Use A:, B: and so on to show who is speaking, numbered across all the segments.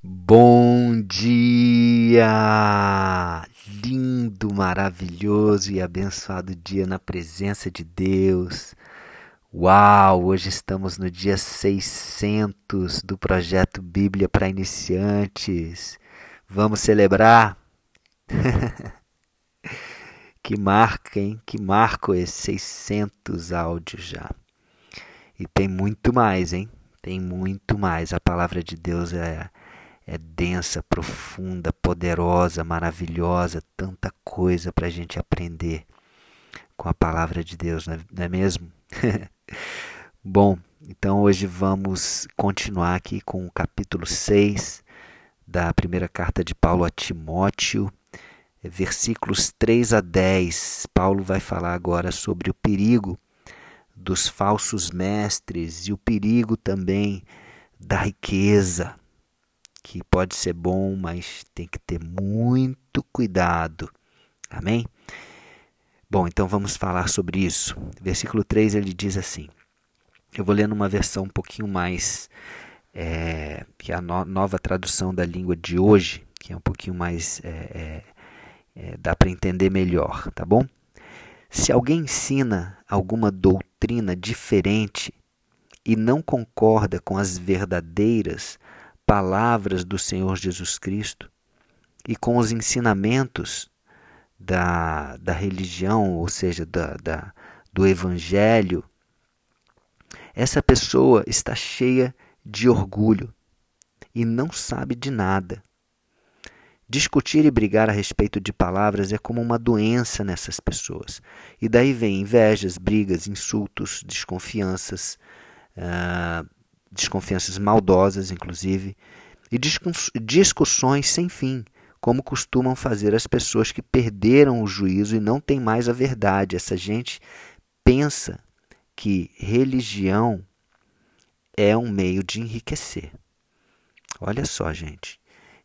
A: Bom dia! Lindo, maravilhoso e abençoado dia na presença de Deus. Uau! Hoje estamos no dia 600 do projeto Bíblia para Iniciantes. Vamos celebrar? que marca, hein? Que marco esses 600 áudios já. E tem muito mais, hein? Tem muito mais. A palavra de Deus é é densa, profunda, poderosa, maravilhosa, tanta coisa para a gente aprender com a palavra de Deus, não é, é mesmo? Bom, então hoje vamos continuar aqui com o capítulo 6 da primeira carta de Paulo a Timóteo, versículos 3 a 10. Paulo vai falar agora sobre o perigo dos falsos mestres e o perigo também da riqueza que pode ser bom, mas tem que ter muito cuidado. Amém? Bom, então vamos falar sobre isso. Versículo 3 ele diz assim: eu vou ler numa versão um pouquinho mais. É, que é a no, nova tradução da língua de hoje, que é um pouquinho mais. É, é, é dá para entender melhor, tá bom? Se alguém ensina alguma doutrina diferente e não concorda com as verdadeiras palavras do Senhor Jesus Cristo e com os ensinamentos da, da religião, ou seja, da, da, do Evangelho, essa pessoa está cheia de orgulho e não sabe de nada. Discutir e brigar a respeito de palavras é como uma doença nessas pessoas. E daí vem invejas, brigas, insultos, desconfianças, uh, desconfianças maldosas, inclusive, e discussões sem fim, como costumam fazer as pessoas que perderam o juízo e não têm mais a verdade. Essa gente pensa que religião é um meio de enriquecer. Olha só, gente.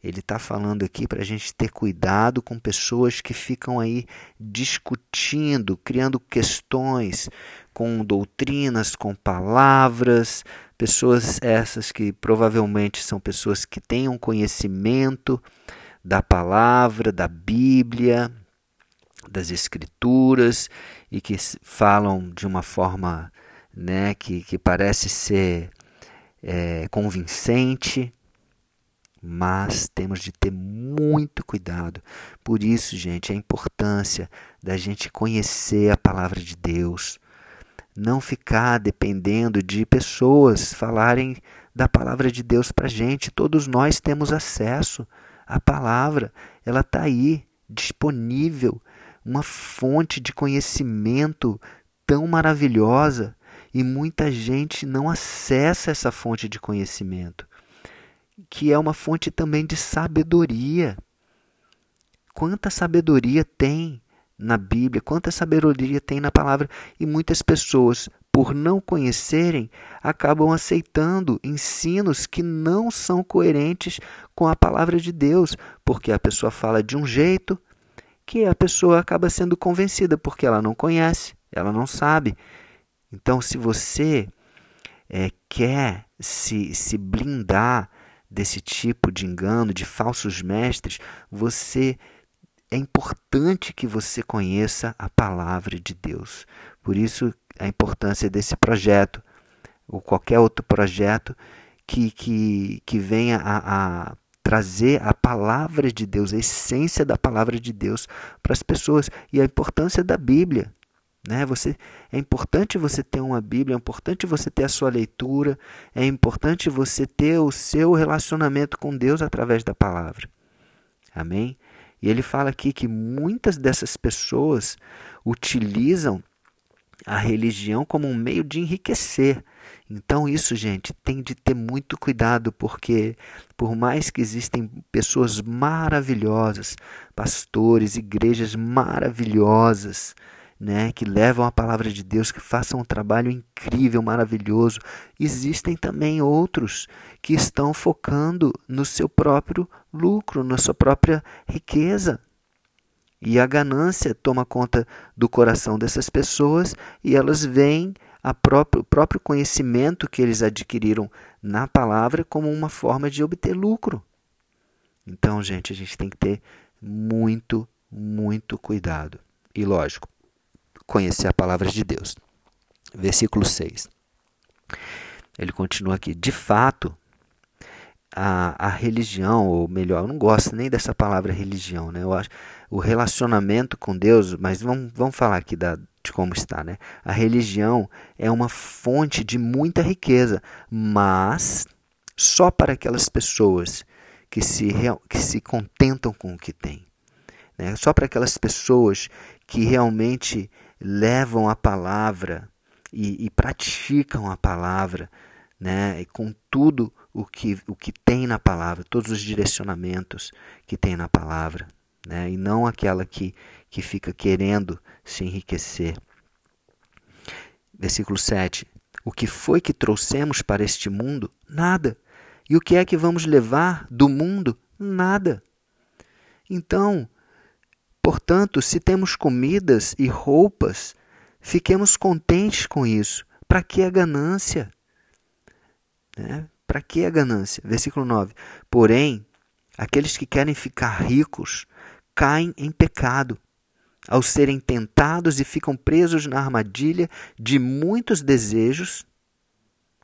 A: Ele está falando aqui para a gente ter cuidado com pessoas que ficam aí discutindo, criando questões com doutrinas, com palavras, pessoas essas que provavelmente são pessoas que tenham conhecimento da palavra, da Bíblia, das Escrituras e que falam de uma forma né, que, que parece ser é, convincente, mas temos de ter muito cuidado. Por isso, gente, a importância da gente conhecer a palavra de Deus, não ficar dependendo de pessoas falarem da palavra de Deus para gente. Todos nós temos acesso à palavra, ela está aí, disponível, uma fonte de conhecimento tão maravilhosa. E muita gente não acessa essa fonte de conhecimento que é uma fonte também de sabedoria. Quanta sabedoria tem na Bíblia, quanta sabedoria tem na palavra, e muitas pessoas, por não conhecerem, acabam aceitando ensinos que não são coerentes com a palavra de Deus, porque a pessoa fala de um jeito que a pessoa acaba sendo convencida, porque ela não conhece, ela não sabe. Então, se você é, quer se, se blindar desse tipo de engano, de falsos mestres, você é importante que você conheça a palavra de Deus. Por isso a importância desse projeto ou qualquer outro projeto que, que, que venha a, a trazer a palavra de Deus, a essência da palavra de Deus para as pessoas e a importância da Bíblia. Né? Você, é importante você ter uma Bíblia, é importante você ter a sua leitura, é importante você ter o seu relacionamento com Deus através da palavra. Amém? E ele fala aqui que muitas dessas pessoas utilizam a religião como um meio de enriquecer. Então isso, gente, tem de ter muito cuidado, porque por mais que existem pessoas maravilhosas, pastores, igrejas maravilhosas, né, que levam a palavra de Deus, que façam um trabalho incrível, maravilhoso. Existem também outros que estão focando no seu próprio lucro, na sua própria riqueza. E a ganância toma conta do coração dessas pessoas e elas veem próprio, o próprio conhecimento que eles adquiriram na palavra como uma forma de obter lucro. Então, gente, a gente tem que ter muito, muito cuidado. E lógico, conhecer a palavra de Deus. Versículo 6. Ele continua aqui: De fato, a, a religião, ou melhor, eu não gosto nem dessa palavra religião, né? Eu acho o relacionamento com Deus, mas vamos, vamos falar aqui da, de como está, né? A religião é uma fonte de muita riqueza, mas só para aquelas pessoas que se, que se contentam com o que têm. Né? Só para aquelas pessoas que realmente levam a palavra e, e praticam a palavra, né? E com tudo o que, o que tem na palavra, todos os direcionamentos que tem na palavra, né? e não aquela que, que fica querendo se enriquecer. Versículo 7. O que foi que trouxemos para este mundo? Nada. E o que é que vamos levar do mundo? Nada. Então, portanto, se temos comidas e roupas, fiquemos contentes com isso. Para que a ganância? Né? Para que a ganância? Versículo 9. Porém, aqueles que querem ficar ricos caem em pecado, ao serem tentados e ficam presos na armadilha de muitos desejos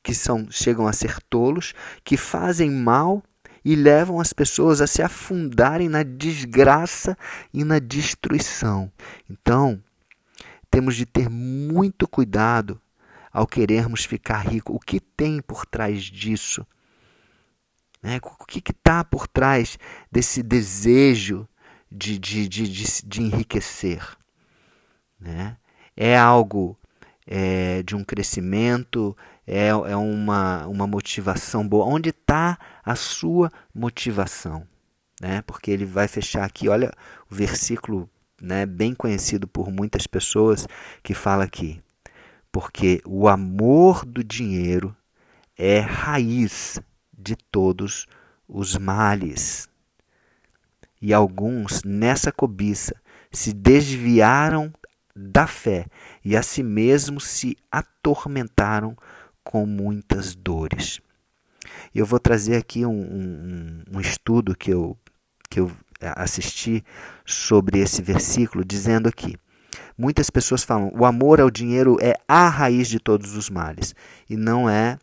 A: que são chegam a ser tolos, que fazem mal e levam as pessoas a se afundarem na desgraça e na destruição. Então, temos de ter muito cuidado ao querermos ficar rico? O que tem por trás disso? Né? O que está por trás desse desejo de, de, de, de, enriquecer? Né? É algo é, de um crescimento, é, é uma, uma motivação boa. Onde está a sua motivação? Né? Porque ele vai fechar aqui, olha o versículo né, bem conhecido por muitas pessoas que fala aqui porque o amor do dinheiro é raiz de todos os males. E alguns, nessa cobiça, se desviaram da fé e a si mesmos se atormentaram com muitas dores. Eu vou trazer aqui um, um, um estudo que eu, que eu assisti sobre esse versículo, dizendo aqui: Muitas pessoas falam o amor ao dinheiro é a raiz de todos os males. E não é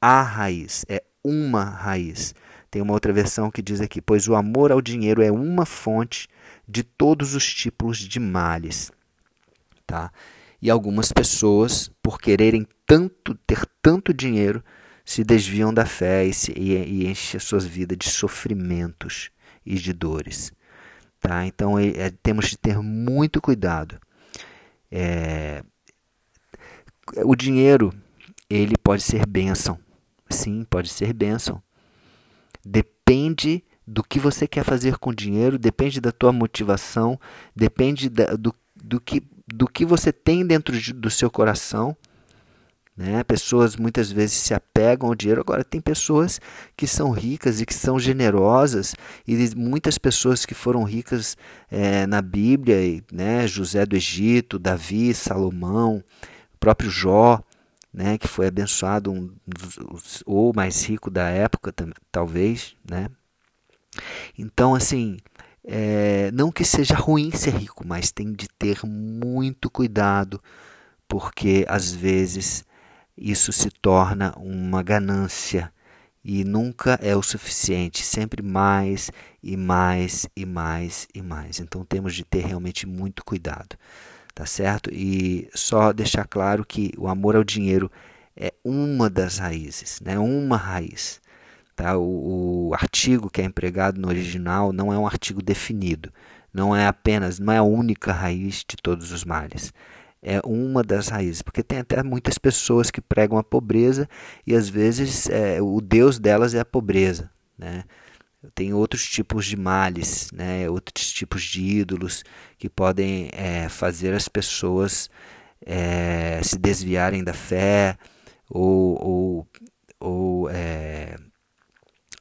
A: a raiz, é uma raiz. Tem uma outra versão que diz aqui: pois o amor ao dinheiro é uma fonte de todos os tipos de males. Tá? E algumas pessoas, por quererem tanto ter tanto dinheiro, se desviam da fé e, se, e, e enchem suas vidas de sofrimentos e de dores. Tá? Então é, temos de ter muito cuidado é, o dinheiro ele pode ser bênção. Sim, pode ser bênção. Depende do que você quer fazer com o dinheiro, depende da tua motivação, depende da, do, do, que, do que você tem dentro de, do seu coração né? Pessoas muitas vezes se apegam ao dinheiro. Agora, tem pessoas que são ricas e que são generosas, e muitas pessoas que foram ricas é, na Bíblia, né? José do Egito, Davi, Salomão, o próprio Jó, né? que foi abençoado, um ou mais rico da época, talvez. Né? Então, assim, é, não que seja ruim ser rico, mas tem de ter muito cuidado, porque às vezes isso se torna uma ganância e nunca é o suficiente, sempre mais e mais e mais e mais. Então temos de ter realmente muito cuidado, tá certo? E só deixar claro que o amor ao dinheiro é uma das raízes, né? Uma raiz. Tá? O, o artigo que é empregado no original não é um artigo definido, não é apenas, não é a única raiz de todos os males é uma das raízes, porque tem até muitas pessoas que pregam a pobreza e às vezes é, o Deus delas é a pobreza, né? Tem outros tipos de males, né? outros tipos de ídolos que podem é, fazer as pessoas é, se desviarem da fé ou, ou, ou é,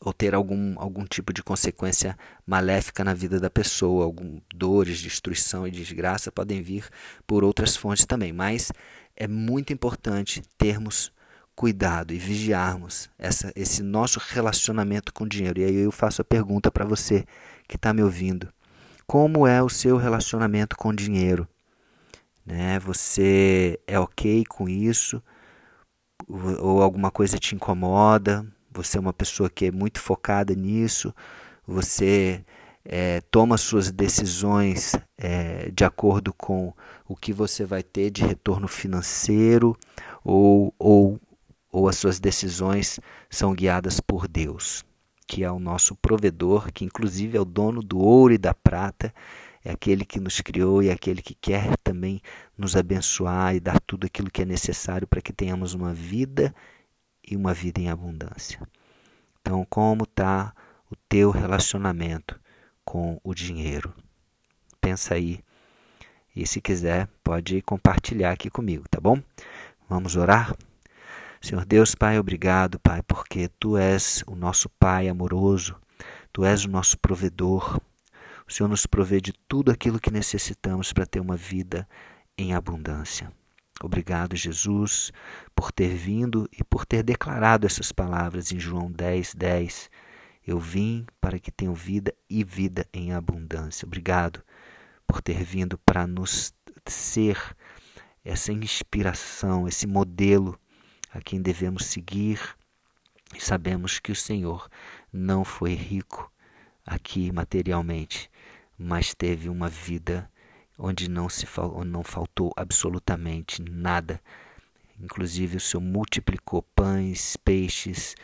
A: ou ter algum, algum tipo de consequência maléfica na vida da pessoa, algum dores, destruição e desgraça podem vir por outras fontes também, mas é muito importante termos cuidado e vigiarmos essa, esse nosso relacionamento com o dinheiro. E aí eu faço a pergunta para você que está me ouvindo: como é o seu relacionamento com o dinheiro? Né? Você é ok com isso? Ou alguma coisa te incomoda? Você é uma pessoa que é muito focada nisso? Você é, toma suas decisões é, de acordo com o que você vai ter de retorno financeiro ou, ou, ou as suas decisões são guiadas por Deus, que é o nosso provedor, que inclusive é o dono do ouro e da prata, é aquele que nos criou e é aquele que quer também nos abençoar e dar tudo aquilo que é necessário para que tenhamos uma vida e uma vida em abundância. Então, como está o teu relacionamento com o dinheiro. Pensa aí. E se quiser, pode compartilhar aqui comigo, tá bom? Vamos orar? Senhor Deus, Pai, obrigado, Pai, porque Tu és o nosso Pai amoroso, Tu és o nosso provedor. O Senhor nos provê de tudo aquilo que necessitamos para ter uma vida em abundância. Obrigado, Jesus, por ter vindo e por ter declarado essas palavras em João 10, 10 eu vim para que tenham vida e vida em abundância. Obrigado por ter vindo para nos ser essa inspiração, esse modelo a quem devemos seguir. E sabemos que o Senhor não foi rico aqui materialmente, mas teve uma vida onde não se não faltou absolutamente nada. Inclusive o Senhor multiplicou pães, peixes,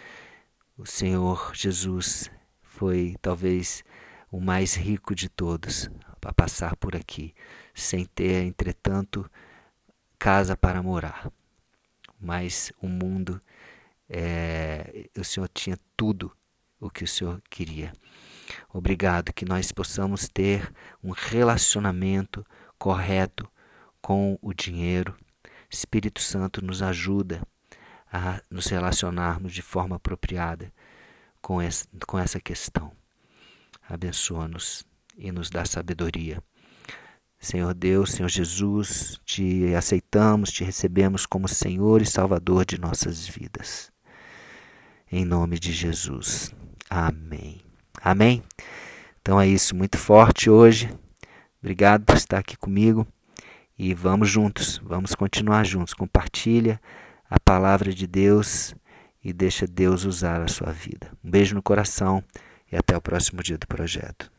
A: o Senhor Jesus foi talvez o mais rico de todos a passar por aqui, sem ter, entretanto, casa para morar. Mas o mundo, é, o Senhor tinha tudo o que o Senhor queria. Obrigado que nós possamos ter um relacionamento correto com o dinheiro. Espírito Santo nos ajuda a nos relacionarmos de forma apropriada com essa, com essa questão. Abençoa-nos e nos dá sabedoria. Senhor Deus, Senhor Jesus, te aceitamos, te recebemos como Senhor e Salvador de nossas vidas. Em nome de Jesus. Amém. Amém. Então é isso, muito forte hoje. Obrigado por estar aqui comigo e vamos juntos, vamos continuar juntos. Compartilha a palavra de Deus e deixa Deus usar a sua vida. Um beijo no coração e até o próximo dia do projeto.